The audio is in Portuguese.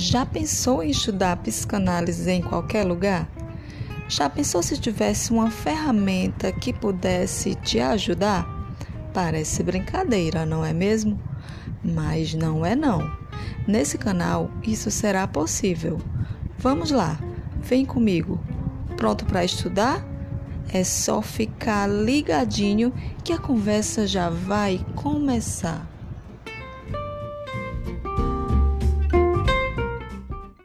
Já pensou em estudar psicanálise em qualquer lugar? Já pensou se tivesse uma ferramenta que pudesse te ajudar? Parece brincadeira, não é mesmo? Mas não é não. Nesse canal isso será possível. Vamos lá, vem comigo. Pronto para estudar? É só ficar ligadinho que a conversa já vai começar.